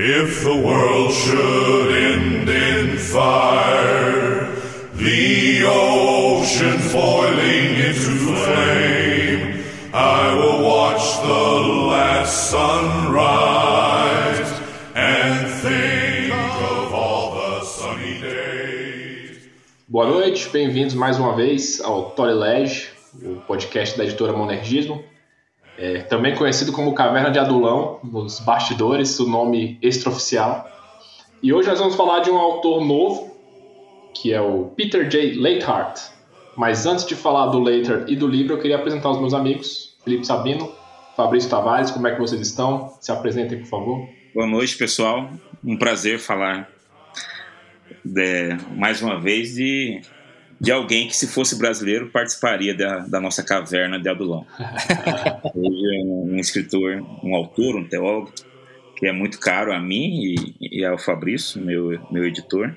If the world should end in fire, the oceans boiling into flame, I will watch the last sunrise and think of all the sunny days. Boa noite, bem-vindos mais uma vez ao Torilege, o podcast da editora Monergismo. É, também conhecido como Caverna de Adulão, nos bastidores, o nome extraoficial. E hoje nós vamos falar de um autor novo, que é o Peter J. Leithart. Mas antes de falar do Leiter e do livro, eu queria apresentar os meus amigos, Felipe Sabino, Fabrício Tavares, como é que vocês estão? Se apresentem, por favor. Boa noite, pessoal. Um prazer falar de, mais uma vez de de alguém que, se fosse brasileiro, participaria da, da nossa caverna de Adulão. Hoje é um, um, escritor, um autor, um teólogo, que é muito caro a mim e, e ao Fabrício, meu, meu editor.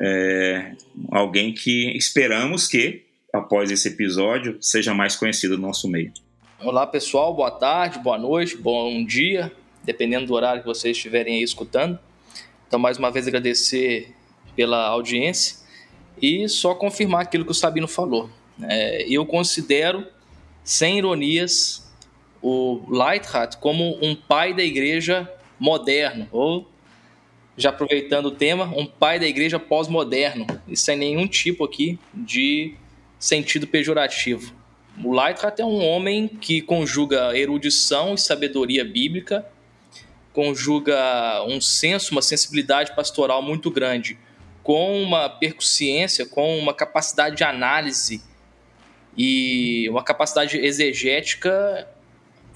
É alguém que esperamos que, após esse episódio, seja mais conhecido no nosso meio. Olá, pessoal. Boa tarde, boa noite, bom dia, dependendo do horário que vocês estiverem aí escutando. Então, mais uma vez, agradecer pela audiência e só confirmar aquilo que o Sabino falou. É, eu considero, sem ironias, o Lightheart como um pai da igreja moderno, ou, já aproveitando o tema, um pai da igreja pós-moderno, e sem nenhum tipo aqui de sentido pejorativo. O Lightheart é um homem que conjuga erudição e sabedoria bíblica, conjuga um senso, uma sensibilidade pastoral muito grande com uma percussiência, com uma capacidade de análise e uma capacidade exegética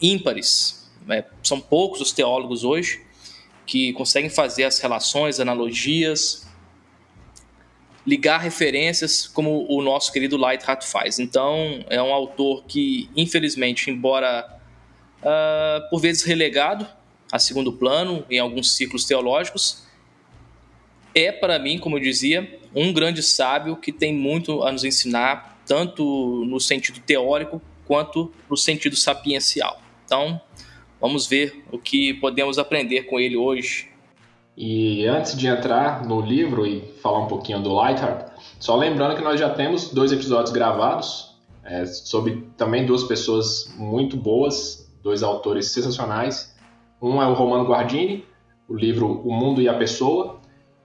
ímpares. É, são poucos os teólogos hoje que conseguem fazer as relações, analogias, ligar referências como o nosso querido Lightheart faz. Então, é um autor que, infelizmente, embora uh, por vezes relegado a segundo plano em alguns ciclos teológicos, é para mim, como eu dizia, um grande sábio que tem muito a nos ensinar, tanto no sentido teórico quanto no sentido sapiencial. Então, vamos ver o que podemos aprender com ele hoje. E antes de entrar no livro e falar um pouquinho do Lightheart, só lembrando que nós já temos dois episódios gravados é, sobre também duas pessoas muito boas, dois autores sensacionais. Um é o Romano Guardini, o livro O Mundo e a Pessoa,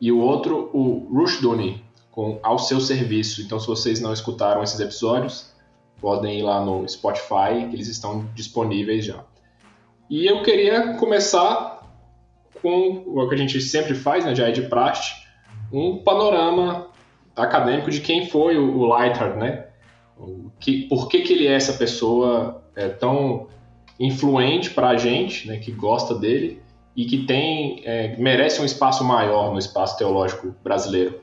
e o outro, o Rushduni, com Ao Seu Serviço. Então, se vocês não escutaram esses episódios, podem ir lá no Spotify, que eles estão disponíveis já. E eu queria começar com o que a gente sempre faz, né, já é de praxe, um panorama acadêmico de quem foi o, Lightheart, né? O que, por que, que ele é essa pessoa é, tão influente para a gente, né, que gosta dele, e que tem é, merece um espaço maior no espaço teológico brasileiro.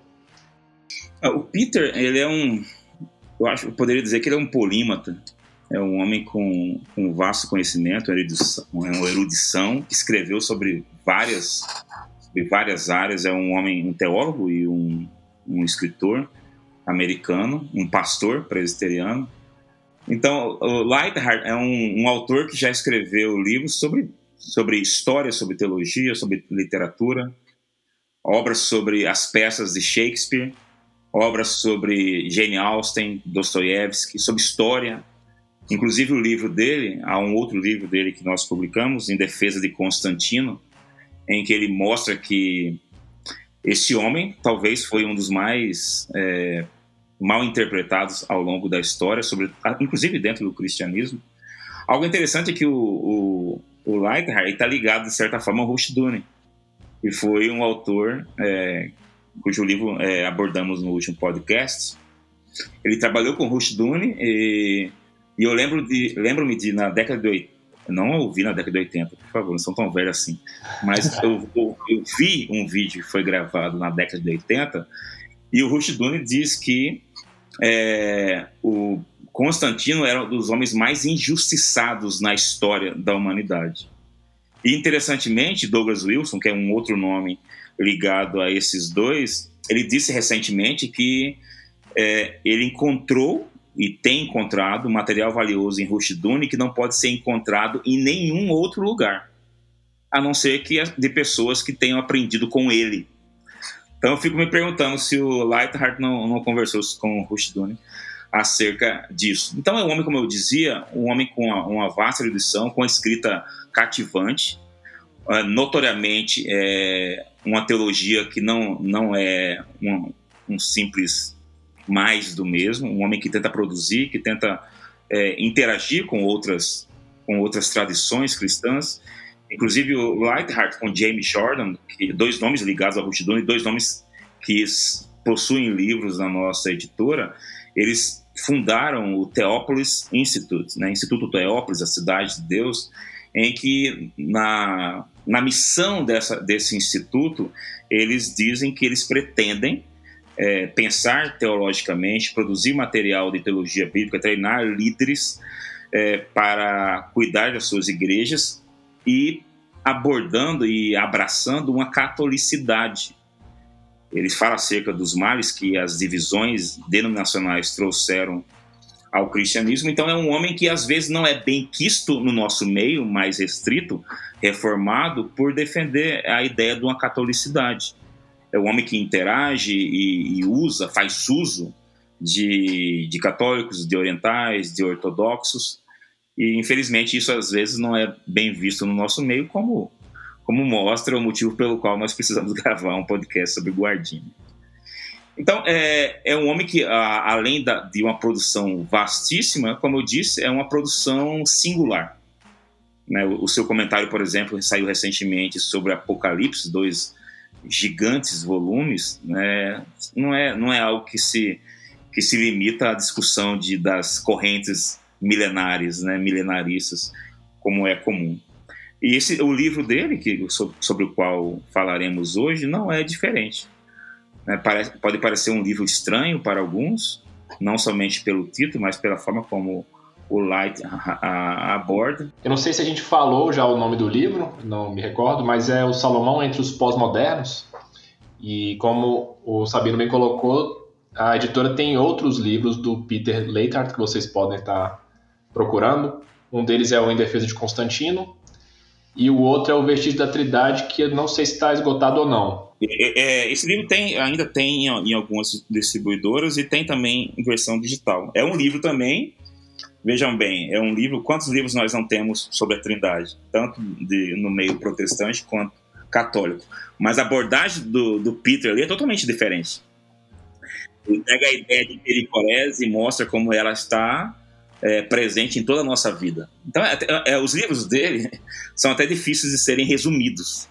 Ah, o Peter, ele é um, eu acho, eu poderia dizer que ele é um polímata. É um homem com, com vasto conhecimento, uma erudição, que escreveu sobre várias, sobre várias áreas. É um homem, um teólogo e um, um escritor americano, um pastor presbiteriano. Então, o Lightheart é um, um autor que já escreveu livros sobre sobre história, sobre teologia, sobre literatura, obras sobre as peças de Shakespeare, obras sobre Jane Austen, Dostoiévski, sobre história. Inclusive o livro dele, há um outro livro dele que nós publicamos, Em Defesa de Constantino, em que ele mostra que esse homem talvez foi um dos mais é, mal interpretados ao longo da história, sobre, inclusive dentro do cristianismo. Algo interessante é que o, o, o Leichhardt está ligado, de certa forma, ao Rushduni, que foi um autor é, cujo livro é, abordamos no último podcast. Ele trabalhou com Rushduni e, e eu lembro de lembro-me de na década de 80, não ouvi na década de 80, por favor, não são tão velhos assim, mas eu, eu, eu vi um vídeo que foi gravado na década de 80 e o Rushduni diz que é, o Constantino era um dos homens mais injustiçados na história da humanidade. E interessantemente, Douglas Wilson, que é um outro nome ligado a esses dois, ele disse recentemente que é, ele encontrou e tem encontrado material valioso em Rushduni que não pode ser encontrado em nenhum outro lugar. a não ser que de pessoas que tenham aprendido com ele. Então eu fico me perguntando se o Lightheart não, não conversou com o Rushduni acerca disso. Então é um homem, como eu dizia, um homem com uma, uma vasta erudição, com a escrita cativante, uh, notoriamente é uma teologia que não, não é um, um, simples mais do mesmo, um homem que tenta produzir, que tenta é, interagir com outras, com outras tradições cristãs. Inclusive o Lightheart com James Jordan, que, dois nomes ligados ao Rushduni, dois nomes que possuem livros na nossa editora, eles fundaram o Theopolis Institute, né, Instituto Theópolis, a cidade de Deus, em que na, na missão dessa, desse instituto eles dizem que eles pretendem é, pensar teologicamente, produzir material de teologia bíblica, treinar líderes é, para cuidar das suas igrejas e abordando e abraçando uma catolicidade ele fala acerca dos males que as divisões denominacionais trouxeram ao cristianismo. Então, é um homem que às vezes não é bem quisto no nosso meio, mais restrito, reformado, por defender a ideia de uma catolicidade. É um homem que interage e, e usa, faz uso de, de católicos, de orientais, de ortodoxos. E infelizmente isso às vezes não é bem visto no nosso meio como como mostra o motivo pelo qual nós precisamos gravar um podcast sobre Guardini. Então, é, é um homem que, a, além da, de uma produção vastíssima, como eu disse, é uma produção singular. Né? O, o, seu comentário, por exemplo, saiu recentemente sobre Apocalipse, dois gigantes volumes, né? não, é, não é algo que se, que se limita à discussão de, das correntes milenares, né? milenaristas, como é comum. E esse, o livro dele, que, sobre o qual falaremos hoje, não é diferente. Né? Parece, pode parecer um livro estranho para alguns, não somente pelo título, mas pela forma como o Light aborda. Eu não sei se a gente falou já o nome do livro, não me recordo, mas é o Salomão entre os pós-modernos. E como o Sabino bem colocou, a editora tem outros livros do Peter Leithart que vocês podem estar procurando. Um deles é o Em Defesa de Constantino, e o outro é o Vestígio da Trindade, que eu não sei se está esgotado ou não. É, é, esse livro tem, ainda tem em, algumas distribuidoras e tem também em versão digital. É um livro também, vejam bem, é um livro. Quantos livros nós não temos sobre a Trindade? Tanto de, no meio protestante quanto católico. Mas a abordagem do, do Peter ali é totalmente diferente. Ele pega a ideia de pericorese e mostra como ela está é, presente em toda a nossa vida. Então, é, é, os livros dele são até difíceis de serem resumidos.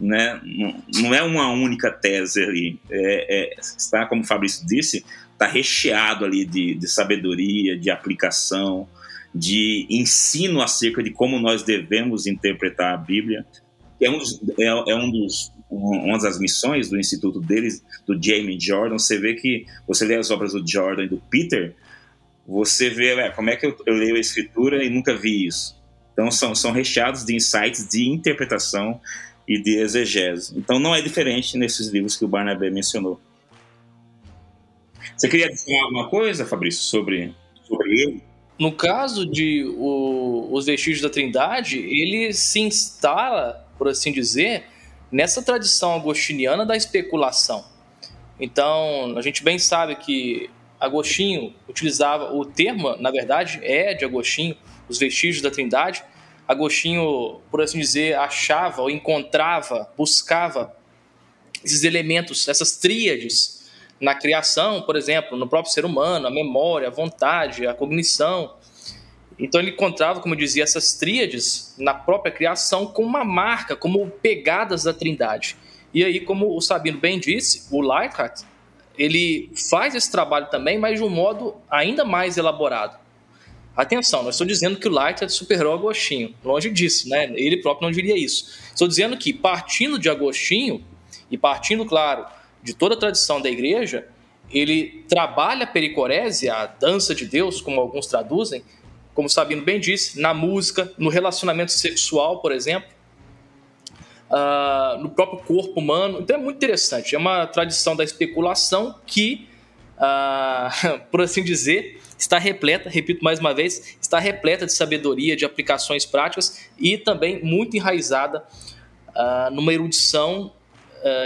Né? Não, não é uma única tese ali. É, é está, como o Fabrício disse, está recheado ali de, de sabedoria, de aplicação, de ensino acerca de como nós devemos interpretar a Bíblia. É um é, é um dos uma das missões do instituto deles, do Jamie Jordan, você vê que você lê as obras do Jordan e do Peter, você vê ué, como é que eu, eu, leio a escritura e nunca vi isso. Então são, são recheados de insights de interpretação e de exegese. Então não é diferente nesses livros que o Barnabé mencionou. Você queria dizer alguma coisa, Fabrício, sobre, sobre ele? No caso de o, os vestígios da Trindade, ele se instala, por assim dizer, nessa tradição agostiniana da especulação. Então, a gente bem sabe que Agostinho utilizava o termo, na verdade, é de Agostinho, os vestígios da Trindade. Agostinho, por assim dizer, achava ou encontrava, buscava esses elementos, essas tríades na criação, por exemplo, no próprio ser humano, a memória, a vontade, a cognição. Então ele encontrava, como eu dizia, essas tríades na própria criação como uma marca, como pegadas da Trindade. E aí, como o Sabino bem disse, o Leichhardt ele faz esse trabalho também, mas de um modo ainda mais elaborado. Atenção, não estou dizendo que o Light é superou Agostinho, longe disso, né? Ele próprio não diria isso. Estou dizendo que, partindo de Agostinho, e partindo, claro, de toda a tradição da igreja, ele trabalha a pericorese, a dança de Deus, como alguns traduzem, como Sabino bem disse, na música, no relacionamento sexual, por exemplo, uh, no próprio corpo humano. Então é muito interessante. É uma tradição da especulação que uh, por assim dizer, está repleta, repito mais uma vez, está repleta de sabedoria, de aplicações práticas e também muito enraizada uh, numa erudição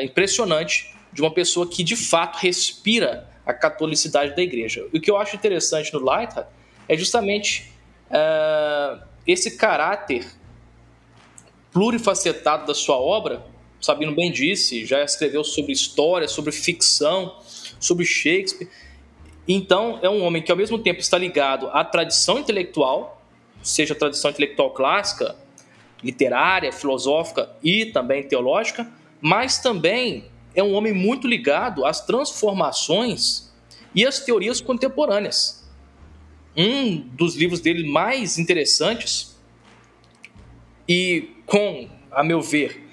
impressionante de uma pessoa que de fato respira a catolicidade da igreja. O que eu acho interessante no Lightheart é justamente uh, esse caráter plurifacetado da sua obra. Sabino bem disse, já escreveu sobre história, sobre ficção, sobre Shakespeare. Então, é um homem que ao mesmo tempo está ligado à tradição intelectual, seja a tradição intelectual clássica, literária, filosófica e também teológica, mas também é um homem muito ligado às transformações e às teorias contemporâneas. Um dos livros dele mais interessantes e com, a meu ver,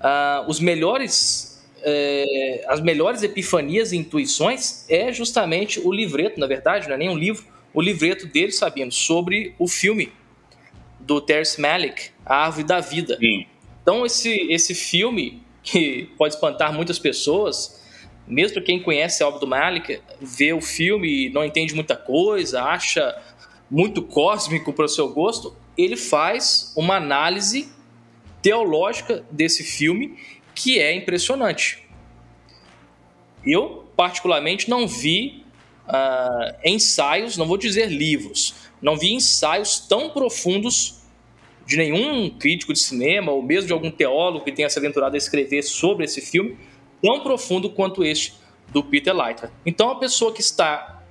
uh, os melhores é, as melhores epifanias e intuições é justamente o livreto, na verdade, não é nem um livro, o livreto dele, sabendo, sobre o filme do Terence Malick, A Árvore da Vida. Sim. Então, esse, esse filme, que pode espantar muitas pessoas, mesmo quem conhece a obra do Malick, vê o filme e não entende muita coisa, acha muito cósmico para o seu gosto, ele faz uma análise teológica desse filme que é impressionante. Eu, particularmente, não vi uh, ensaios, não vou dizer livros, não vi ensaios tão profundos de nenhum crítico de cinema ou mesmo de algum teólogo que tenha se aventurado a escrever sobre esse filme tão profundo quanto este do Peter Leiter. Então, a pessoa que está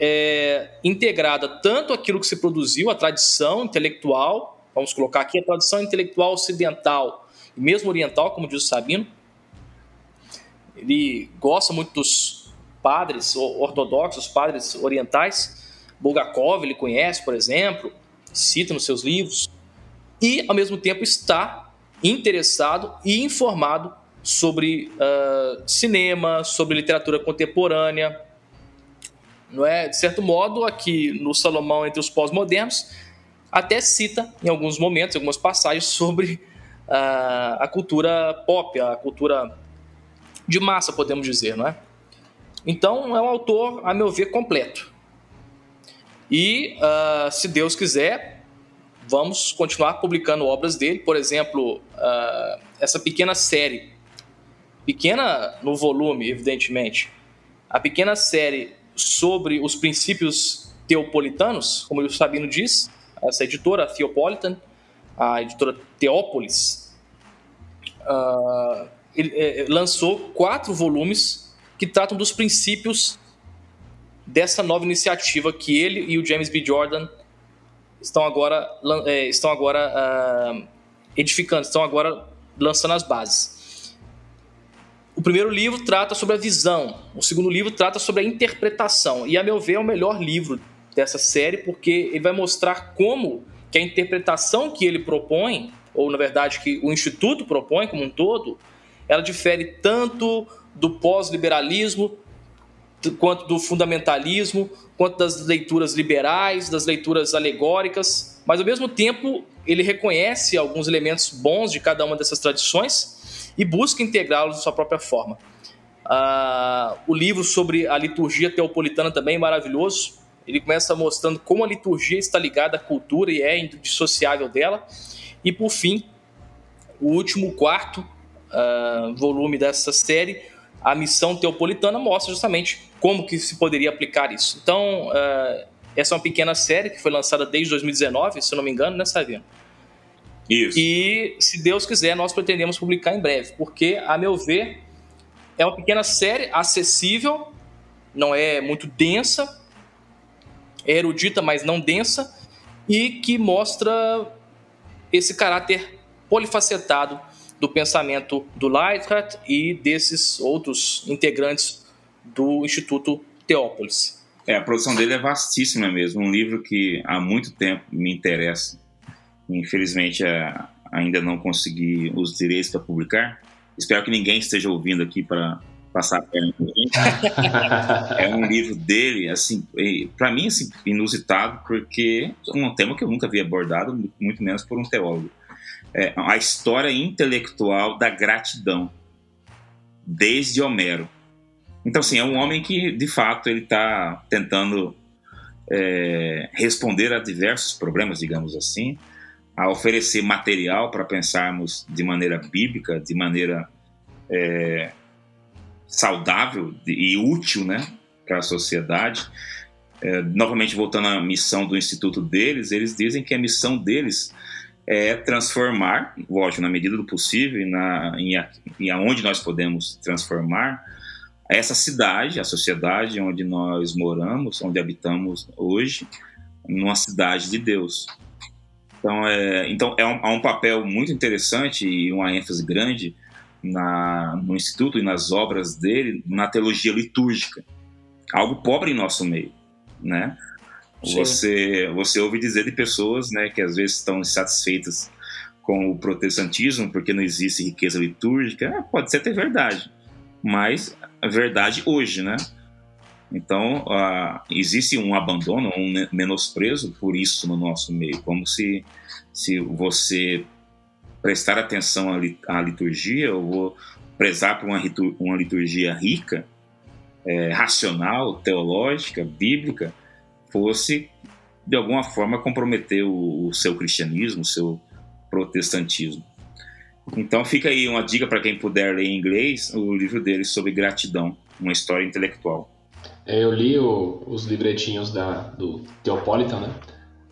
é, integrada tanto aquilo que se produziu, a tradição intelectual, vamos colocar aqui a tradição intelectual ocidental, mesmo oriental, como diz o Sabino. Ele gosta muito dos padres ortodoxos, padres orientais. Bulgakov ele conhece, por exemplo, cita nos seus livros. E, ao mesmo tempo, está interessado e informado sobre uh, cinema, sobre literatura contemporânea. Não é? De certo modo, aqui no Salomão entre os pós-modernos, até cita em alguns momentos, algumas passagens sobre a, a cultura pop, a cultura de massa, podemos dizer, não é? Então, é um autor, a meu ver, completo. E, uh, se Deus quiser, vamos continuar publicando obras dele. Por exemplo, uh, essa pequena série, pequena no volume, evidentemente, a pequena série sobre os princípios teopolitanos, como o Sabino diz, essa editora, a Theopolitan, a editora Teópolis, uh, ele, é, lançou quatro volumes que tratam dos princípios dessa nova iniciativa que ele e o James B. Jordan estão agora, é, estão agora uh, edificando, estão agora lançando as bases. O primeiro livro trata sobre a visão, o segundo livro trata sobre a interpretação, e a meu ver é o melhor livro dessa série porque ele vai mostrar como que a interpretação que ele propõe, ou na verdade que o Instituto propõe como um todo, ela difere tanto do pós-liberalismo quanto do fundamentalismo, quanto das leituras liberais, das leituras alegóricas, mas ao mesmo tempo ele reconhece alguns elementos bons de cada uma dessas tradições e busca integrá-los de sua própria forma. Uh, o livro sobre a liturgia teopolitana também é maravilhoso. Ele começa mostrando como a liturgia está ligada à cultura e é indissociável dela. E por fim, o último quarto uh, volume dessa série, a missão teopolitana mostra justamente como que se poderia aplicar isso. Então, uh, essa é uma pequena série que foi lançada desde 2019, se eu não me engano, né, Savino? Isso. E, se Deus quiser, nós pretendemos publicar em breve, porque, a meu ver, é uma pequena série acessível, não é muito densa, erudita, mas não densa, e que mostra esse caráter polifacetado do pensamento do Leithart e desses outros integrantes do Instituto Teópolis. É, a produção dele é vastíssima mesmo, um livro que há muito tempo me interessa. Infelizmente, é, ainda não consegui os direitos para publicar. Espero que ninguém esteja ouvindo aqui para passar a perna É um livro dele, assim, para mim, assim, inusitado, porque é um tema que eu nunca havia abordado, muito menos por um teólogo. É a história intelectual da gratidão, desde Homero. Então, assim, é um homem que, de fato, ele está tentando é, responder a diversos problemas, digamos assim, a oferecer material para pensarmos de maneira bíblica, de maneira é, saudável e útil né, para a sociedade. É, novamente, voltando à missão do instituto deles, eles dizem que a missão deles é transformar, lógico, na medida do possível e, na, em, em aonde nós podemos transformar, essa cidade, a sociedade onde nós moramos, onde habitamos hoje, numa cidade de Deus. Então, é, então é um, há um papel muito interessante e uma ênfase grande na, no Instituto e nas obras dele na teologia litúrgica. Algo pobre em nosso meio, né? Você, você ouve dizer de pessoas né, que às vezes estão insatisfeitas com o protestantismo porque não existe riqueza litúrgica. É, pode ser até verdade, mas a verdade hoje, né? Então, uh, existe um abandono, um menosprezo por isso no nosso meio, como se, se você prestar atenção à, liturgia, eu vou prezar por uma, liturgia rica, é, racional, teológica, bíblica, fosse de alguma forma comprometer o, o seu cristianismo, o seu protestantismo. Então fica aí uma dica para quem puder ler em inglês o livro dele sobre gratidão, uma história intelectual. É, eu li o, os livretinhos da, do Teopolitan, né?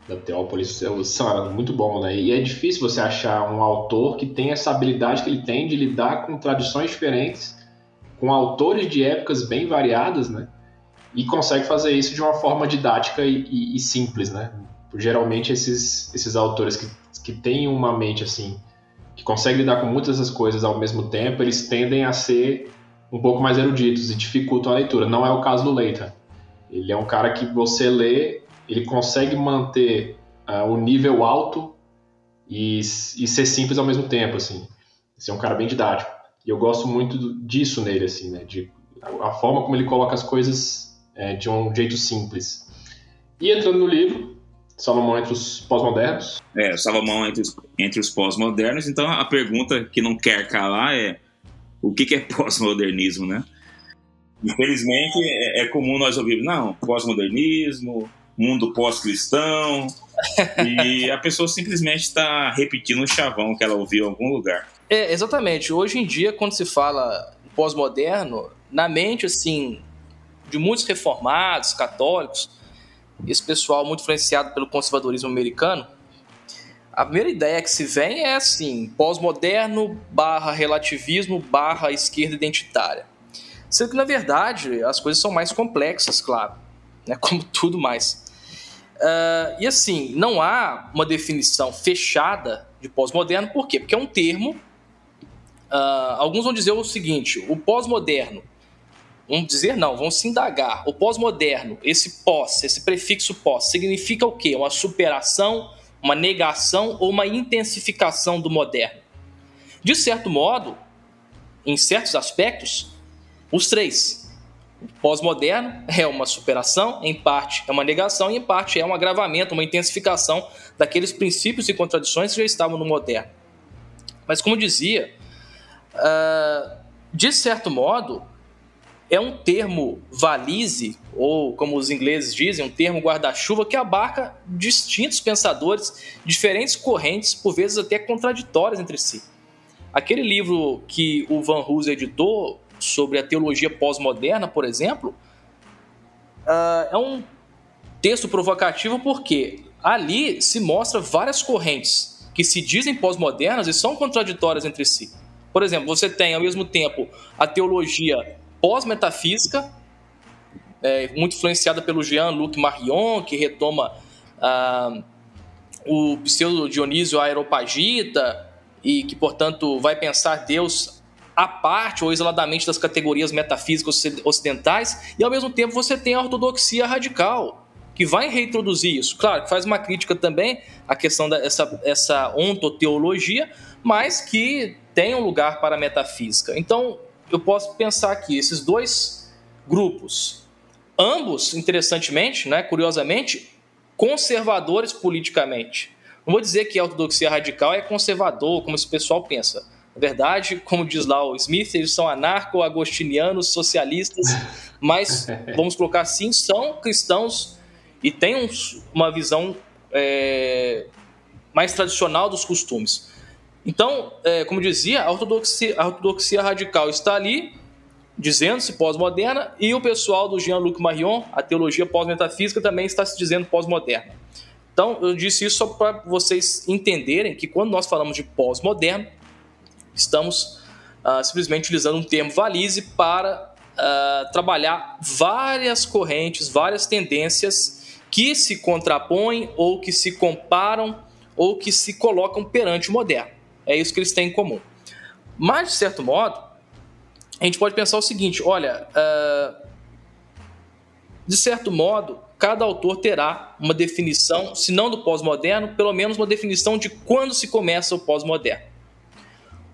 Da Teópolis, são muito bom, né? E é difícil você achar um autor que tem essa habilidade que ele tem de lidar com tradições diferentes, com autores de épocas bem variadas, né? E consegue fazer isso de uma forma didática e, e, e simples, né? Geralmente esses, esses autores que, que têm uma mente assim que consegue lidar com muitas dessas coisas ao mesmo tempo, eles tendem a ser um pouco mais eruditos e dificultam a leitura. Não é o caso do Leita. Ele é um cara que você lê, ele consegue manter uh, o nível alto e, e, ser simples ao mesmo tempo, assim. É um cara bem didático. E eu gosto muito disso nele, assim, né? De, a, a forma como ele coloca as coisas é, de um jeito simples. E entrando no livro, Salomão entre os pós-modernos. É, Salomão entre os, entre os pós-modernos. Então a pergunta que não quer calar é o que, que é pós-modernismo, né? Infelizmente é, é comum nós ouvirmos, não, pós-modernismo, mundo pós-cristão, e a pessoa simplesmente está repetindo um chavão que ela ouviu em algum lugar. É, exatamente. Hoje em dia, quando se fala pós-moderno, na mente, assim, de muitos reformados, católicos, esse pessoal muito influenciado pelo conservadorismo americano, a primeira ideia que se vem é assim, pós-moderno barra relativismo barra esquerda identitária. Sendo que, na verdade, as coisas são mais complexas, claro, né, como tudo mais. Uh, e assim, não há uma definição fechada de pós-moderno, por quê? Porque é um termo. Uh, alguns vão dizer o seguinte: o pós-moderno Vamos dizer não, vamos se indagar. O pós-moderno, esse pós, esse prefixo pós, significa o quê? Uma superação, uma negação ou uma intensificação do moderno? De certo modo, em certos aspectos, os três. Pós-moderno é uma superação, em parte é uma negação e em parte é um agravamento, uma intensificação daqueles princípios e contradições que já estavam no moderno. Mas como dizia, uh, de certo modo, é um termo valise, ou como os ingleses dizem, um termo guarda-chuva que abarca distintos pensadores, diferentes correntes, por vezes até contraditórias entre si. Aquele livro que o Van Hooser editou sobre a teologia pós-moderna, por exemplo, uh, é um texto provocativo porque ali se mostra várias correntes que se dizem pós-modernas e são contraditórias entre si. Por exemplo, você tem ao mesmo tempo a teologia pós-metafísica, é, muito influenciada pelo Jean-Luc Marion, que retoma ah, o pseudo-Dionísio Aeropagita e que, portanto, vai pensar Deus à parte ou isoladamente das categorias metafísicas ocidentais, e ao mesmo tempo você tem a ortodoxia radical, que vai reintroduzir isso. Claro, que faz uma crítica também à questão dessa essa ontoteologia, mas que tem um lugar para a metafísica. Então, eu posso pensar aqui, esses dois grupos, ambos, interessantemente, né, curiosamente, conservadores politicamente. Não vou dizer que a ortodoxia radical é conservador, como esse pessoal pensa. Na verdade, como diz lá o Smith, eles são anarco-agostinianos, socialistas, mas, vamos colocar assim, são cristãos e têm um, uma visão é, mais tradicional dos costumes. Então, é, como dizia, a ortodoxia, a ortodoxia radical está ali, dizendo-se pós-moderna, e o pessoal do Jean-Luc Marion, a teologia pós-metafísica, também está se dizendo pós-moderna. Então, eu disse isso só para vocês entenderem que quando nós falamos de pós-moderno, estamos uh, simplesmente utilizando um termo valise para uh, trabalhar várias correntes, várias tendências que se contrapõem ou que se comparam ou que se colocam perante o moderno. É isso que eles têm em comum. Mas, de certo modo, a gente pode pensar o seguinte: olha, uh, de certo modo, cada autor terá uma definição, se não do pós-moderno, pelo menos uma definição de quando se começa o pós-moderno.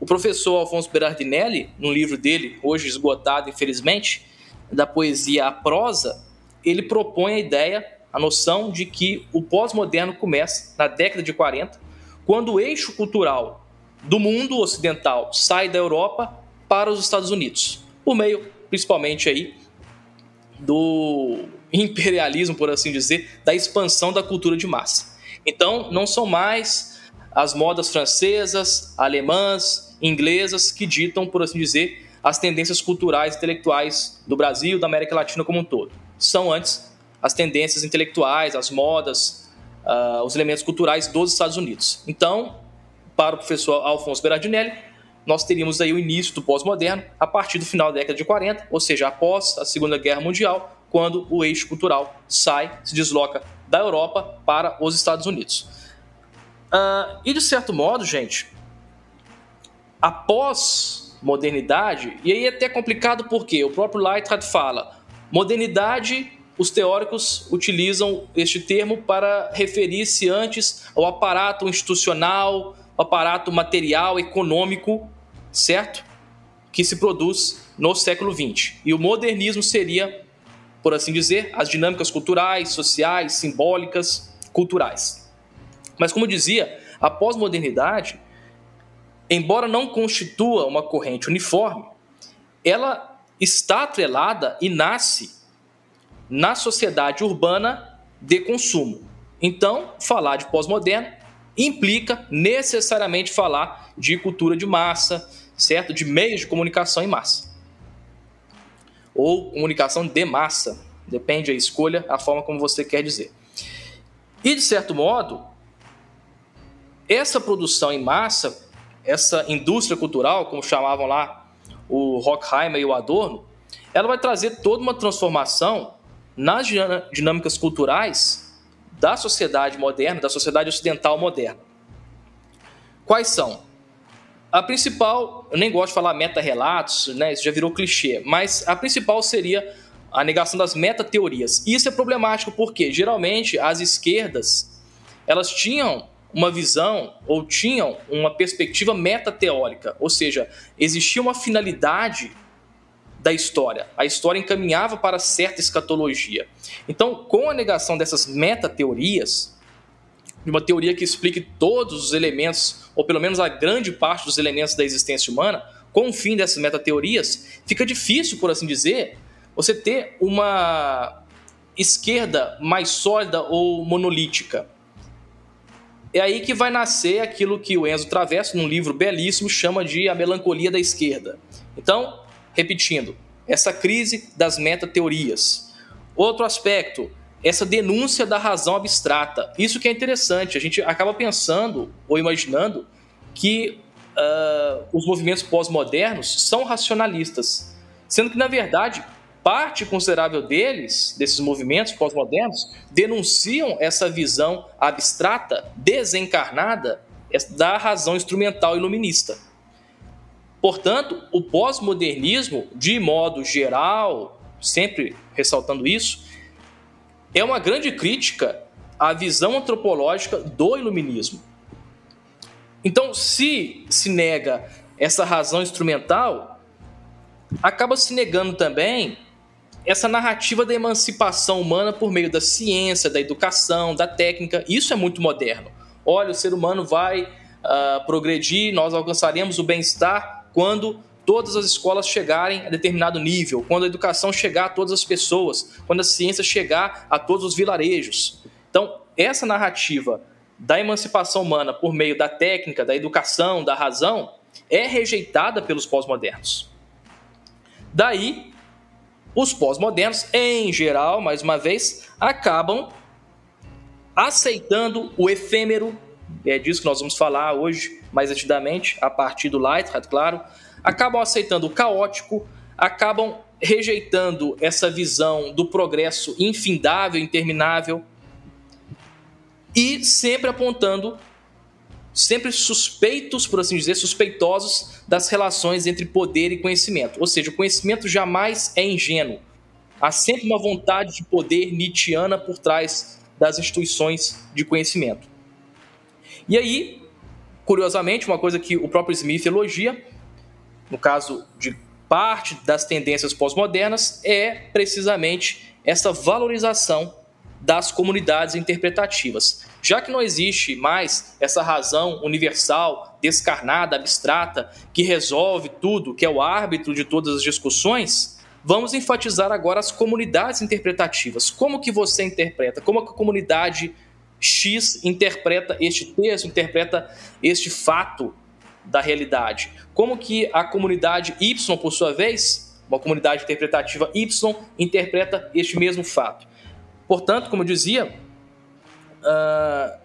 O professor Alfonso Berardinelli, no livro dele, hoje esgotado, infelizmente, da poesia à prosa, ele propõe a ideia, a noção de que o pós-moderno começa na década de 40, quando o eixo cultural do mundo ocidental sai da Europa para os Estados Unidos, por meio, principalmente aí, do imperialismo, por assim dizer, da expansão da cultura de massa. Então, não são mais as modas francesas, alemãs, inglesas que ditam, por assim dizer, as tendências culturais e intelectuais do Brasil, da América Latina como um todo. São antes as tendências intelectuais, as modas, uh, os elementos culturais dos Estados Unidos. Então, para o professor Alfonso Berardinelli, nós teríamos aí o início do pós-moderno a partir do final da década de 40, ou seja, após a Segunda Guerra Mundial, quando o eixo cultural sai, se desloca da Europa para os Estados Unidos. Uh, e de certo modo, gente, após modernidade, e aí é até complicado porque o próprio Leitrat fala, modernidade, os teóricos utilizam este termo para referir-se antes ao aparato institucional, aparato material, econômico, certo? Que se produz no século XX. E o modernismo seria por assim dizer, as dinâmicas culturais, sociais, simbólicas, culturais. Mas, como dizia, a pós-modernidade, embora não constitua uma corrente uniforme, ela está atrelada e nasce na sociedade urbana de consumo. Então, falar de pós-moderno implica necessariamente falar de cultura de massa, certo? De meios de comunicação em massa ou comunicação de massa. Depende a escolha, a forma como você quer dizer. E de certo modo, essa produção em massa, essa indústria cultural, como chamavam lá o Horkheimer e o Adorno, ela vai trazer toda uma transformação nas dinâmicas culturais da sociedade moderna, da sociedade ocidental moderna. Quais são? A principal, eu nem gosto de falar meta-relatos, né, isso já virou clichê, mas a principal seria a negação das meta-teorias. Isso é problemático porque, geralmente, as esquerdas, elas tinham uma visão ou tinham uma perspectiva metateórica, ou seja, existia uma finalidade da história. A história encaminhava para certa escatologia. Então, com a negação dessas meta-teorias, de uma teoria que explique todos os elementos, ou pelo menos a grande parte dos elementos da existência humana, com o fim dessas metateorias, fica difícil, por assim dizer, você ter uma esquerda mais sólida ou monolítica. É aí que vai nascer aquilo que o Enzo Travesso, num livro belíssimo, chama de a melancolia da esquerda. Então, repetindo, essa crise das metateorias. Outro aspecto, essa denúncia da razão abstrata. Isso que é interessante, a gente acaba pensando ou imaginando que uh, os movimentos pós-modernos são racionalistas, sendo que, na verdade, parte considerável deles, desses movimentos pós-modernos, denunciam essa visão abstrata, desencarnada da razão instrumental iluminista. Portanto, o pós-modernismo, de modo geral, sempre ressaltando isso, é uma grande crítica à visão antropológica do iluminismo. Então, se se nega essa razão instrumental, acaba se negando também essa narrativa da emancipação humana por meio da ciência, da educação, da técnica. Isso é muito moderno. Olha, o ser humano vai uh, progredir, nós alcançaremos o bem-estar quando todas as escolas chegarem a determinado nível, quando a educação chegar a todas as pessoas, quando a ciência chegar a todos os vilarejos. Então, essa narrativa da emancipação humana por meio da técnica, da educação, da razão, é rejeitada pelos pós-modernos. Daí, os pós-modernos, em geral, mais uma vez, acabam aceitando o efêmero, é disso que nós vamos falar hoje, mais atidamente, a partir do Leitrat, claro, acabam aceitando o caótico, acabam rejeitando essa visão do progresso infindável, interminável, e sempre apontando, sempre suspeitos, por assim dizer, suspeitosos das relações entre poder e conhecimento. Ou seja, o conhecimento jamais é ingênuo. Há sempre uma vontade de poder nietzschiana por trás das instituições de conhecimento. E aí, curiosamente, uma coisa que o próprio Smith elogia, no caso de parte das tendências pós-modernas, é precisamente essa valorização das comunidades interpretativas. Já que não existe mais essa razão universal, descarnada, abstrata, que resolve tudo, que é o árbitro de todas as discussões, vamos enfatizar agora as comunidades interpretativas. Como que você interpreta? Como a comunidade X interpreta este texto, interpreta este fato da realidade? Como que a comunidade Y, por sua vez, uma comunidade interpretativa Y, interpreta este mesmo fato? Portanto, como eu dizia, uh,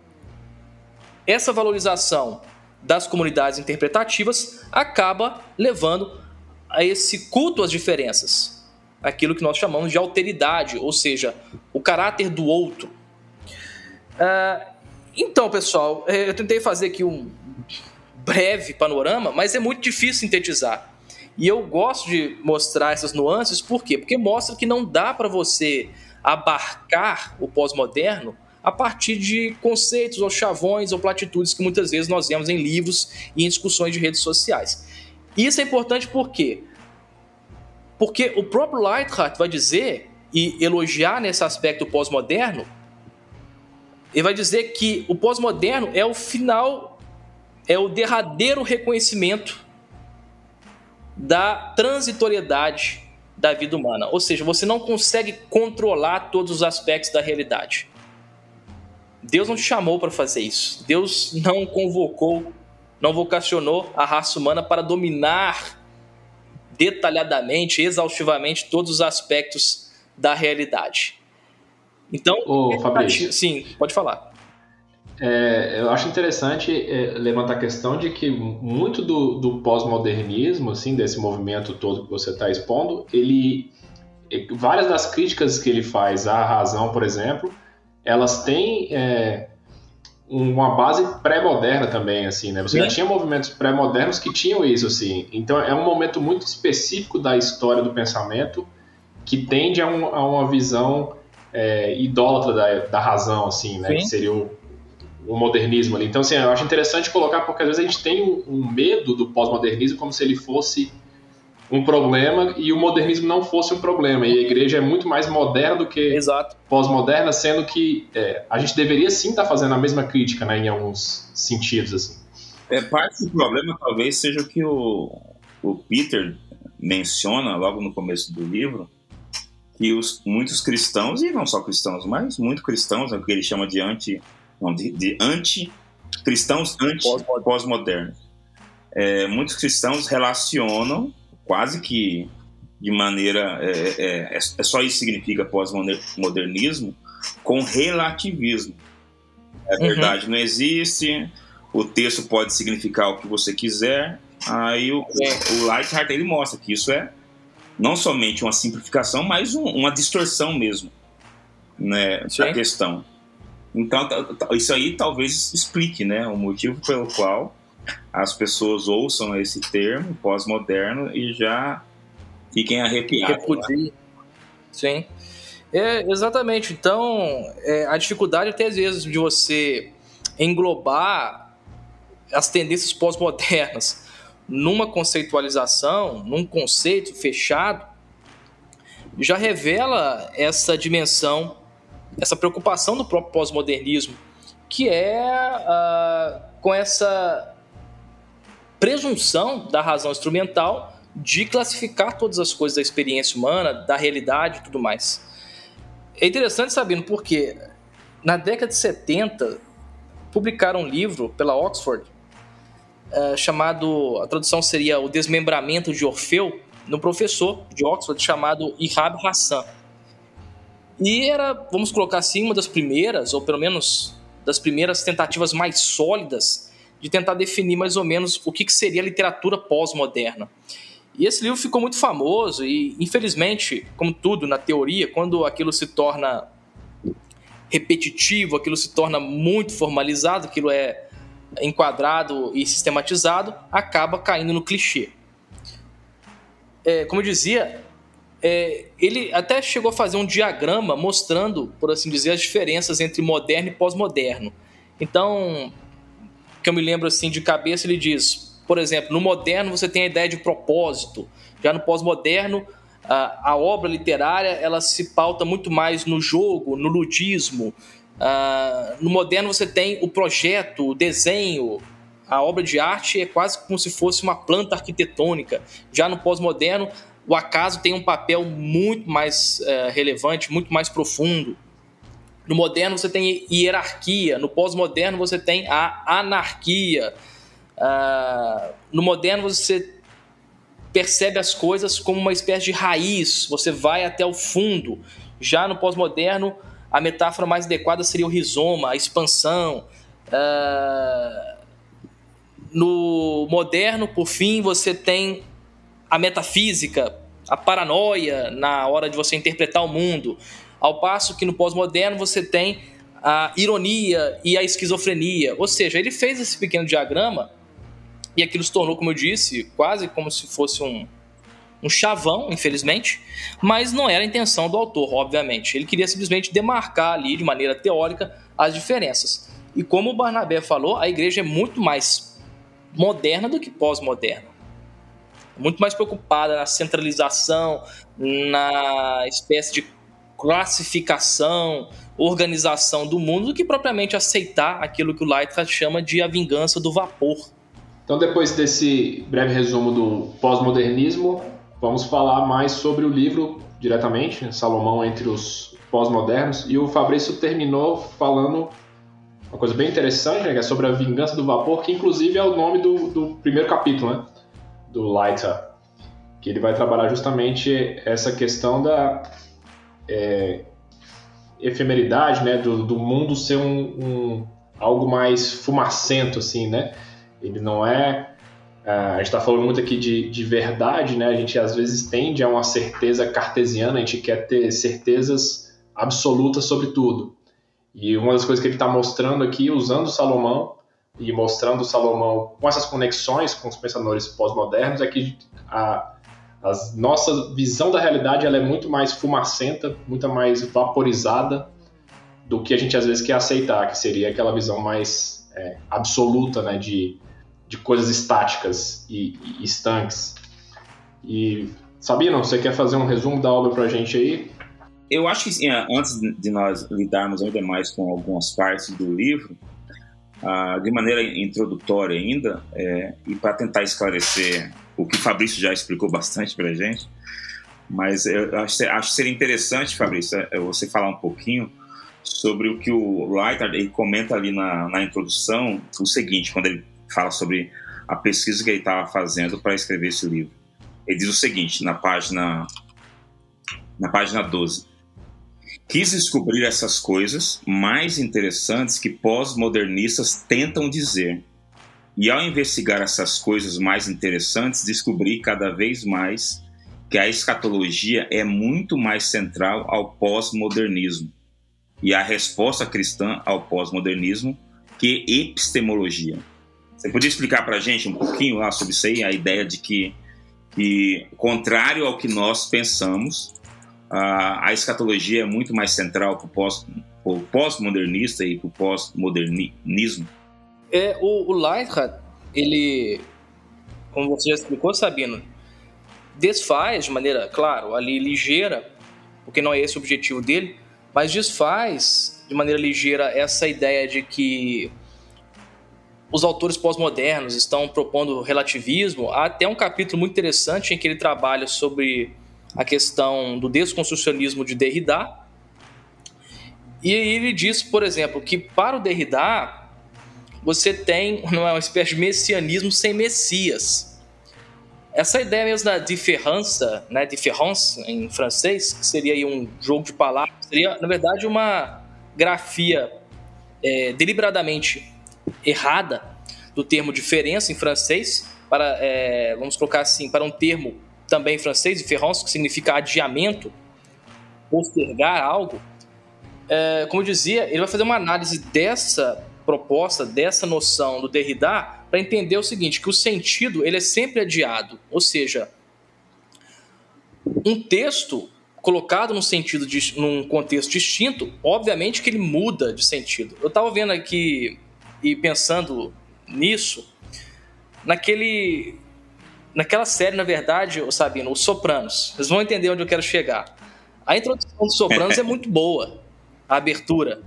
essa valorização das comunidades interpretativas acaba levando a esse culto às diferenças, aquilo que nós chamamos de alteridade, ou seja, o caráter do outro. Uh, então, pessoal, eh, eu tentei fazer aqui um breve panorama, mas é muito difícil sintetizar. E eu gosto de mostrar essas nuances, por quê? Porque mostra que não dá para você abarcar o pós-moderno a partir de conceitos ou chavões ou platitudes que muitas vezes nós vemos em livros e em discussões de redes sociais. Isso é importante por quê? Porque o próprio Leithart vai dizer e elogiar nesse aspecto pós-moderno, ele vai dizer que o pós-moderno é o final, é o derradeiro reconhecimento da transitoriedade da vida humana. Ou seja, você não consegue controlar todos os aspectos da realidade. Deus não te chamou para fazer isso. Deus não convocou, não vocacionou a raça humana para dominar detalhadamente, exaustivamente todos os aspectos da realidade. Então, Ô, Fabrício, sim, pode falar. É, eu acho interessante é, levantar a questão de que muito do, do pós-modernismo, assim, desse movimento todo que você está expondo, ele é, várias das críticas que ele faz à razão, por exemplo, elas têm é, uma base pré-moderna também, assim, né? Você já tinha movimentos pré-modernos que tinham isso, assim. Então é um momento muito específico da história do pensamento que tende a, um, a uma visão é, idólatra da, da razão, assim, né? Sim. Que seria o o modernismo ali. Então, assim, eu acho interessante colocar, porque às vezes a gente tem um, um medo do pós-modernismo como se ele fosse um problema e o modernismo não fosse um problema. E a igreja é muito mais moderna do que pós-moderna, sendo que é, a gente deveria sim estar tá fazendo a mesma crítica né, em alguns sentidos. Assim. É, parte do problema talvez seja o que o, o Peter menciona logo no começo do livro, que os, muitos cristãos, e não só cristãos, mas muito cristãos, é o que ele chama de anti não, de, de anti-cristãos anti-pós-modernos. É, muitos cristãos relacionam, quase que de maneira. É, é, é, é só isso que significa pós-modernismo, com relativismo. É uhum. verdade, não existe, o texto pode significar o que você quiser. Aí o, o Lightheart ele mostra que isso é não somente uma simplificação, mas um, uma distorção mesmo né, da questão. Então, isso aí talvez explique né, o motivo pelo qual as pessoas ouçam esse termo pós-moderno e já fiquem arrepiadas. Né? Sim. É, exatamente. Então, é, a dificuldade até às vezes de você englobar as tendências pós-modernas numa conceitualização, num conceito fechado, já revela essa dimensão essa preocupação do próprio pós-modernismo, que é uh, com essa presunção da razão instrumental de classificar todas as coisas da experiência humana, da realidade e tudo mais. É interessante sabendo porque na década de 70 publicaram um livro pela Oxford uh, chamado, a tradução seria O Desmembramento de Orfeu, no professor de Oxford chamado Ihab Hassan. E era, vamos colocar assim, uma das primeiras, ou pelo menos das primeiras tentativas mais sólidas de tentar definir mais ou menos o que, que seria a literatura pós-moderna. E esse livro ficou muito famoso e, infelizmente, como tudo na teoria, quando aquilo se torna repetitivo, aquilo se torna muito formalizado, aquilo é enquadrado e sistematizado, acaba caindo no clichê. É, como eu dizia, é, ele até chegou a fazer um diagrama mostrando, por assim dizer, as diferenças entre moderno e pós-moderno. Então, que eu me lembro assim de cabeça, ele diz, por exemplo, no moderno você tem a ideia de propósito, já no pós-moderno a, a, obra literária ela se pauta muito mais no jogo, no ludismo. Uh, no moderno você tem o projeto, o desenho, a obra de arte é quase como se fosse uma planta arquitetônica. Já no pós-moderno o acaso tem um papel muito mais uh, relevante, muito mais profundo. No moderno você tem hierarquia, no pós-moderno você tem a anarquia. Uh, no moderno você percebe as coisas como uma espécie de raiz, você vai até o fundo. Já no pós-moderno, a metáfora mais adequada seria o rizoma, a expansão. Uh, no moderno, por fim, você tem a metafísica, a paranoia na hora de você interpretar o mundo. Ao passo que no pós-moderno você tem a ironia e a esquizofrenia. Ou seja, ele fez esse pequeno diagrama e aquilo se tornou, como eu disse, quase como se fosse um, um chavão, infelizmente, mas não era a intenção do autor, obviamente. Ele queria simplesmente demarcar ali, de maneira teórica, as diferenças. E como o Barnabé falou, a igreja é muito mais moderna do que pós-moderna muito mais preocupada na centralização, na espécie de classificação, organização do mundo, do que propriamente aceitar aquilo que o Lightfoot chama de a vingança do vapor. Então, depois desse breve resumo do pós-modernismo, vamos falar mais sobre o livro diretamente, Salomão entre os pós-modernos. E o Fabrício terminou falando uma coisa bem interessante, né, que é sobre a vingança do vapor, que inclusive é o nome do, do primeiro capítulo, né? do Leiter, que ele vai trabalhar justamente essa questão da é, efemeridade, né, do, do mundo ser um, um, algo mais fumacento, assim, né? Ele não é a gente está falando muito aqui de, de verdade, né? A gente às vezes tende a uma certeza cartesiana, a gente quer ter certezas absolutas sobre tudo. E uma das coisas que ele está mostrando aqui, usando Salomão, e mostrando Salomão com essas conexões com os pensadores pós-modernos é que a, a, nossa visão da realidade ela é muito mais fumacenta, muito mais vaporizada do que a gente às vezes quer aceitar, que seria aquela visão mais é, absoluta né, de, de coisas estáticas e, e estanques. E Sabino, você quer fazer um resumo da obra para a gente aí? Eu acho que sim, antes de nós lidarmos ainda mais com algumas partes do livro, ah, de maneira introdutória ainda, é, e para tentar esclarecer o que o Fabrício já explicou bastante para a gente, mas eu acho, acho que seria interessante, Fabrício, é, você falar um pouquinho sobre o que o Leiter comenta ali na, na introdução, o seguinte, quando ele fala sobre a pesquisa que ele estava fazendo para escrever esse livro. Ele diz o seguinte, na página, na página 12. Quis descobrir essas coisas mais interessantes que pós-modernistas tentam dizer. E ao investigar essas coisas mais interessantes, descobri cada vez mais que a escatologia é muito mais central ao pós-modernismo e a resposta cristã ao pós-modernismo que epistemologia. Você podia explicar para a gente um pouquinho lá sobre isso aí, a ideia de que, que contrário ao que nós pensamos, a, a escatologia é muito mais central para o pós-modernista e para o pós-modernismo? É, o, o Leithardt, ele, como você já explicou, Sabino, desfaz de maneira, claro, ali ligeira, porque não é esse o objetivo dele, mas desfaz de maneira ligeira essa ideia de que os autores pós-modernos estão propondo relativismo. Há até um capítulo muito interessante em que ele trabalha sobre a questão do desconstrucionismo de Derrida. E ele diz, por exemplo, que para o Derrida você tem uma espécie de messianismo sem messias. Essa ideia mesmo da diferença, né, différence em francês, que seria um jogo de palavras, seria na verdade uma grafia é, deliberadamente errada do termo diferença em francês para, é, vamos colocar assim, para um termo também em francês, différence, que significa adiamento, postergar algo. É, como eu dizia, ele vai fazer uma análise dessa proposta, dessa noção do Derrida, para entender o seguinte, que o sentido ele é sempre adiado, ou seja, um texto colocado num sentido de, num contexto distinto, obviamente que ele muda de sentido. Eu estava vendo aqui e pensando nisso, naquele naquela série, na verdade, Sabino, Os Sopranos. Vocês vão entender onde eu quero chegar. A introdução dos Sopranos é muito boa. A abertura,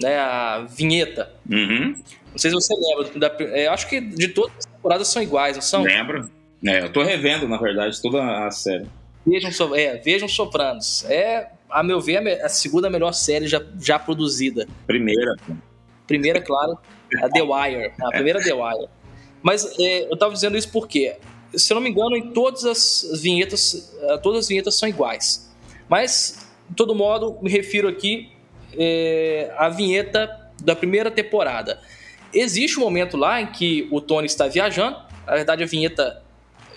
né, a vinheta. Uhum. Não sei se você lembra. Da, é, acho que de todas as temporadas são iguais, não são? Lembro. É, eu tô revendo, na verdade, toda a série. Vejam, é, vejam Sopranos. É, a meu ver, a segunda melhor série já, já produzida. Primeira. Primeira, claro, a The Wire. A primeira The Wire. Mas é, eu tava dizendo isso porque, se eu não me engano, em todas as vinhetas, eh, todas as vinhetas são iguais. Mas, de todo modo, me refiro aqui é, à vinheta da primeira temporada. Existe um momento lá em que o Tony está viajando. Na verdade, a vinheta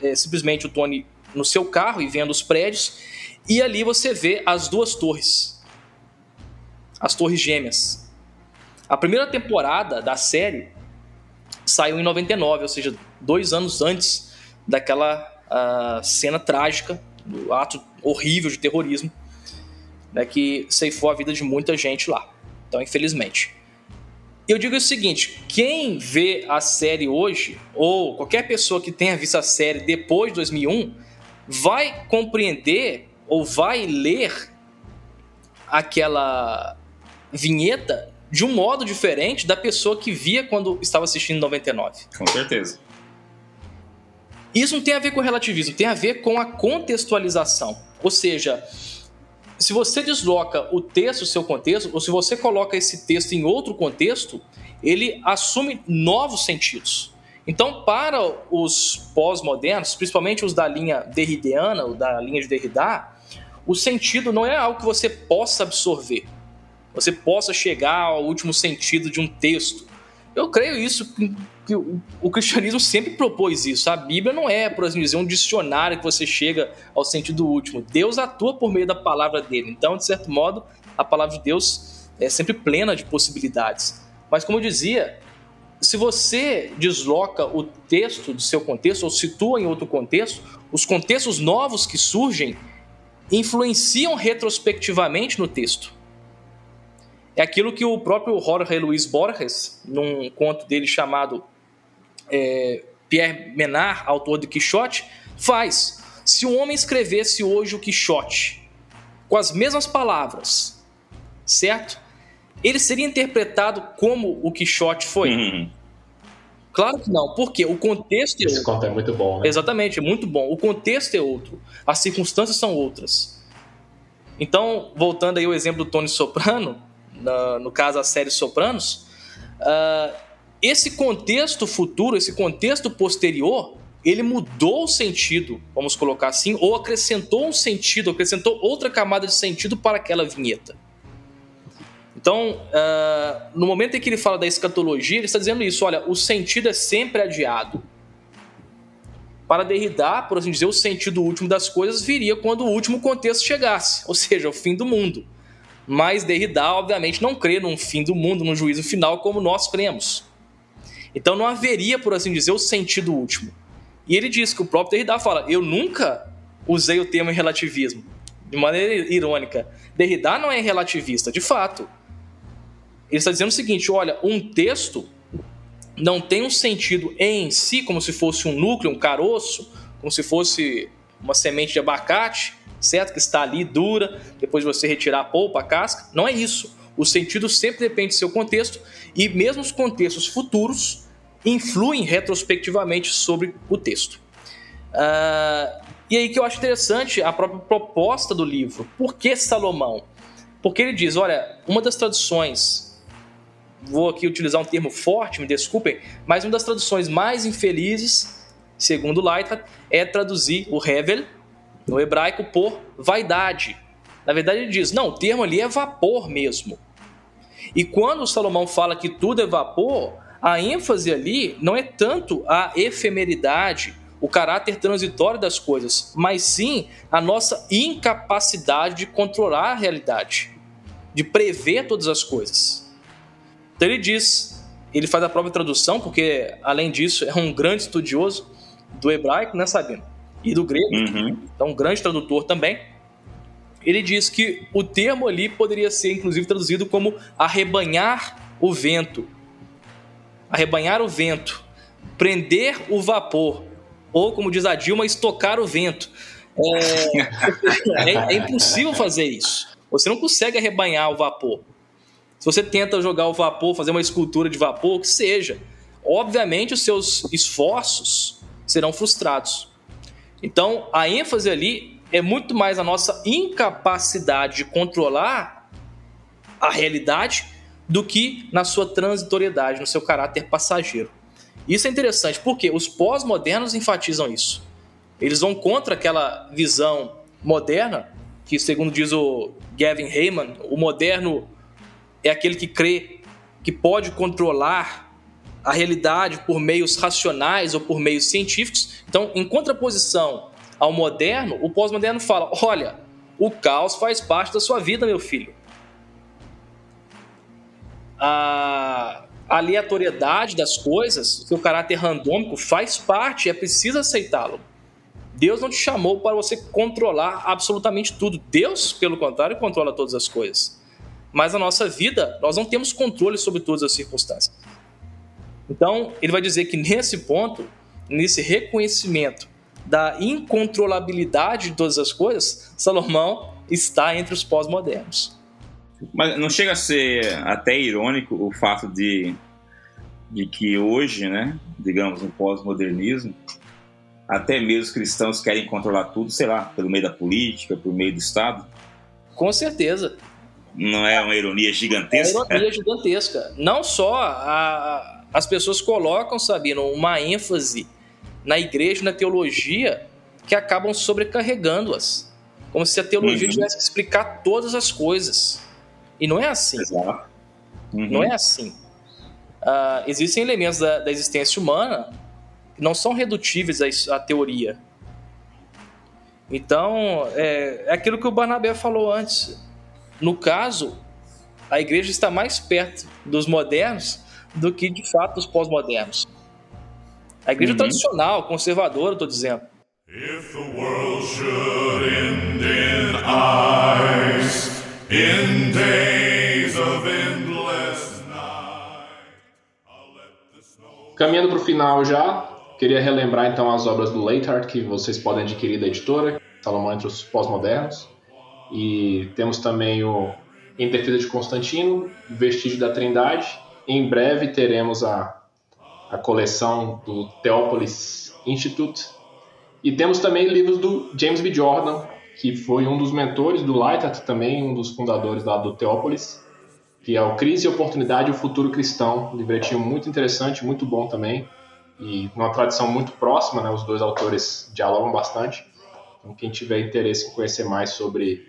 é simplesmente o Tony no seu carro e vendo os prédios. E ali você vê as duas torres. As torres gêmeas. A primeira temporada da série saiu em 99, ou seja, dois anos antes daquela uh, cena trágica, do ato horrível de terrorismo, né, que ceifou a vida de muita gente lá. Então, infelizmente. Eu digo o seguinte: quem vê a série hoje, ou qualquer pessoa que tenha visto a série depois de 2001, vai compreender ou vai ler aquela vinheta de um modo diferente da pessoa que via quando estava assistindo 99. Com certeza. Isso não tem a ver com relativismo, tem a ver com a contextualização. Ou seja, se você desloca o texto, o seu contexto, ou se você coloca esse texto em outro contexto, ele assume novos sentidos. Então, para os pós-modernos, principalmente os da linha derrideana, ou da linha de Derrida, o sentido não é algo que você possa absorver, você possa chegar ao último sentido de um texto. Eu creio isso que o cristianismo sempre propôs isso. A Bíblia não é, por assim dizer, um dicionário que você chega ao sentido último. Deus atua por meio da palavra dele. Então, de certo modo, a palavra de Deus é sempre plena de possibilidades. Mas, como eu dizia, se você desloca o texto do seu contexto ou situa em outro contexto, os contextos novos que surgem influenciam retrospectivamente no texto. É aquilo que o próprio Jorge Luiz Borges, num conto dele chamado é, Pierre Menard, autor de Quixote, faz. Se um homem escrevesse hoje o Quixote com as mesmas palavras, certo? ele seria interpretado como o Quixote foi? Uhum. Claro que não, porque o contexto. É Esse conto é muito bom, né? Exatamente, é muito bom. O contexto é outro, as circunstâncias são outras. Então, voltando aí ao exemplo do Tony Soprano, na, no caso a série Sopranos, uh, esse contexto futuro, esse contexto posterior, ele mudou o sentido, vamos colocar assim, ou acrescentou um sentido, acrescentou outra camada de sentido para aquela vinheta. Então, uh, no momento em que ele fala da escatologia, ele está dizendo isso: olha, o sentido é sempre adiado. Para Derrida, por assim dizer, o sentido último das coisas viria quando o último contexto chegasse, ou seja, o fim do mundo. Mas Derrida, obviamente, não crê num fim do mundo, num juízo final, como nós cremos. Então não haveria, por assim dizer, o sentido último. E ele diz que o próprio Derrida fala: eu nunca usei o termo relativismo, de maneira irônica. Derrida não é relativista, de fato. Ele está dizendo o seguinte: olha, um texto não tem um sentido em si, como se fosse um núcleo, um caroço, como se fosse uma semente de abacate, certo? Que está ali dura, depois de você retirar a polpa, a casca. Não é isso. O sentido sempre depende do seu contexto e mesmo os contextos futuros, influem retrospectivamente sobre o texto. Uh, e aí que eu acho interessante a própria proposta do livro. Por que Salomão? Porque ele diz: olha, uma das traduções, vou aqui utilizar um termo forte, me desculpem, mas uma das traduções mais infelizes, segundo Leiter, é traduzir o Hevel, no hebraico, por vaidade. Na verdade, ele diz: não, o termo ali é vapor mesmo. E quando Salomão fala que tudo é vapor, a ênfase ali não é tanto a efemeridade, o caráter transitório das coisas, mas sim a nossa incapacidade de controlar a realidade, de prever todas as coisas. Então ele diz, ele faz a própria tradução, porque além disso é um grande estudioso do hebraico, né, Sabino? E do grego, uhum. então um grande tradutor também. Ele diz que o termo ali poderia ser inclusive traduzido como arrebanhar o vento. Arrebanhar o vento, prender o vapor, ou, como diz a Dilma, estocar o vento. É, é, é, impossível fazer isso. Você não consegue arrebanhar o vapor. Se você tenta jogar o vapor, fazer uma escultura de vapor, o que seja, obviamente os seus esforços serão frustrados. Então, a ênfase ali é muito mais a nossa incapacidade de controlar a realidade do que na sua transitoriedade, no seu caráter passageiro. Isso é interessante porque os pós-modernos enfatizam isso. Eles vão contra aquela visão moderna, que, segundo diz o Gavin Heyman, o moderno é aquele que crê que pode controlar a realidade por meios racionais ou por meios científicos. Então, em contraposição ao moderno, o pós-moderno fala: olha, o caos faz parte da sua vida, meu filho. A aleatoriedade das coisas, o seu caráter randômico faz parte, é preciso aceitá-lo. Deus não te chamou para você controlar absolutamente tudo. Deus, pelo contrário, controla todas as coisas. Mas a nossa vida, nós não temos controle sobre todas as circunstâncias. Então, ele vai dizer que nesse ponto, nesse reconhecimento da incontrolabilidade de todas as coisas, Salomão está entre os pós-modernos. Mas não chega a ser até irônico o fato de, de que hoje, né, digamos, no pós-modernismo, até mesmo os cristãos querem controlar tudo, sei lá, pelo meio da política, por meio do Estado? Com certeza. Não é uma ironia gigantesca? É uma ironia gigantesca. Não só a, as pessoas colocam, Sabino, uma ênfase na igreja, na teologia, que acabam sobrecarregando-as. Como se a teologia uhum. tivesse que explicar todas as coisas. E não é assim. Exato. Uhum. Não é assim. Uh, existem elementos da, da, existência humana que não são redutíveis à, à teoria. Então, é, é, aquilo que o Barnabé falou antes. No caso, a igreja está mais perto dos modernos do que, de fato, dos pós-modernos. A igreja uhum. tradicional, conservadora, estou dizendo. If the world should end in ice. In days of endless night, Caminhando para o final já, queria relembrar então as obras do Leithart que vocês podem adquirir da editora, Salomão entre os pós-modernos. E temos também o Em Defesa de Constantino, Vestígio da Trindade. Em breve teremos a, a coleção do Theopolis Institute. E temos também livros do James B. Jordan, que foi um dos mentores do Leitert, também um dos fundadores lá do Teópolis, que é o Crise, Oportunidade e o Futuro Cristão, um livretinho muito interessante, muito bom também, e numa tradição muito próxima, né, os dois autores dialogam bastante, então quem tiver interesse em conhecer mais sobre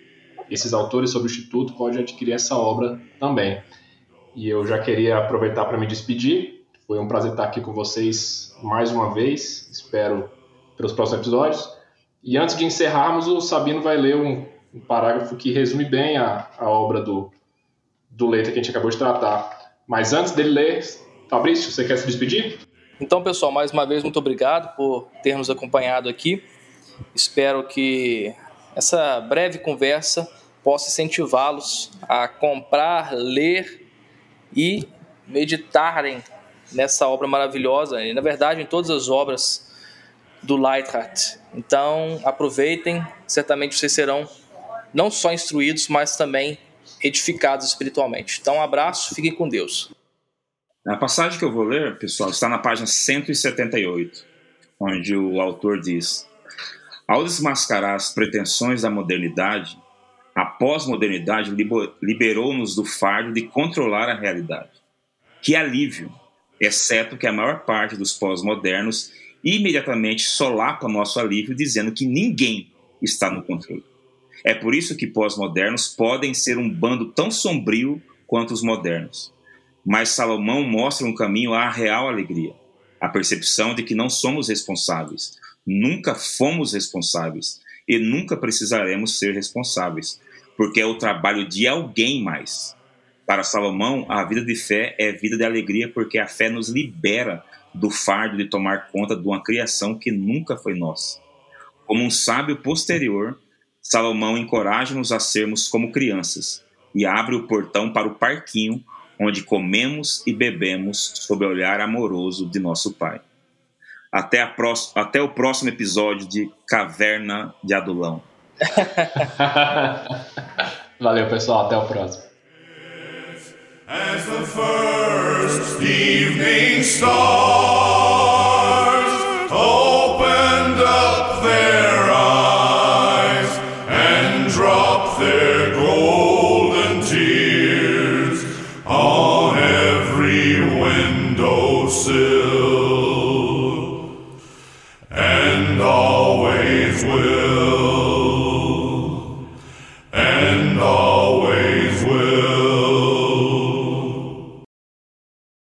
esses autores, sobre o Instituto, pode adquirir essa obra também. E eu já queria aproveitar para me despedir, foi um prazer estar aqui com vocês mais uma vez, espero pelos próximos episódios, e antes de encerrarmos, o Sabino vai ler um, um parágrafo que resume bem a, a obra do, do Leita que a gente acabou de tratar. Mas antes dele ler, Fabrício, você quer se despedir? Então, pessoal, mais uma vez, muito obrigado por ter nos acompanhado aqui. Espero que essa breve conversa possa incentivá-los a comprar, ler e meditarem nessa obra maravilhosa e, na verdade, em todas as obras do Lightheart. Então, aproveitem, certamente vocês serão não só instruídos, mas também edificados espiritualmente. Então, um abraço, fiquem com Deus. A passagem que eu vou ler, pessoal, está na página 178, onde o autor diz: Ao desmascarar as pretensões da modernidade, a pós-modernidade liberou-nos do fardo de controlar a realidade. Que alívio! Exceto que a maior parte dos pós-modernos imediatamente solapa nosso alívio dizendo que ninguém está no controle. É por isso que pós-modernos podem ser um bando tão sombrio quanto os modernos. Mas Salomão mostra um caminho à real alegria, a percepção de que não somos responsáveis, nunca fomos responsáveis e nunca precisaremos ser responsáveis, porque é o trabalho de alguém mais. Para Salomão, a vida de fé é vida de alegria porque a fé nos libera do fardo de tomar conta de uma criação que nunca foi nossa. Como um sábio posterior, Salomão encoraja-nos a sermos como crianças e abre o portão para o parquinho onde comemos e bebemos sob o olhar amoroso de nosso Pai. Até, até o próximo episódio de Caverna de Adulão. Valeu, pessoal. Até o próximo. As the first evening star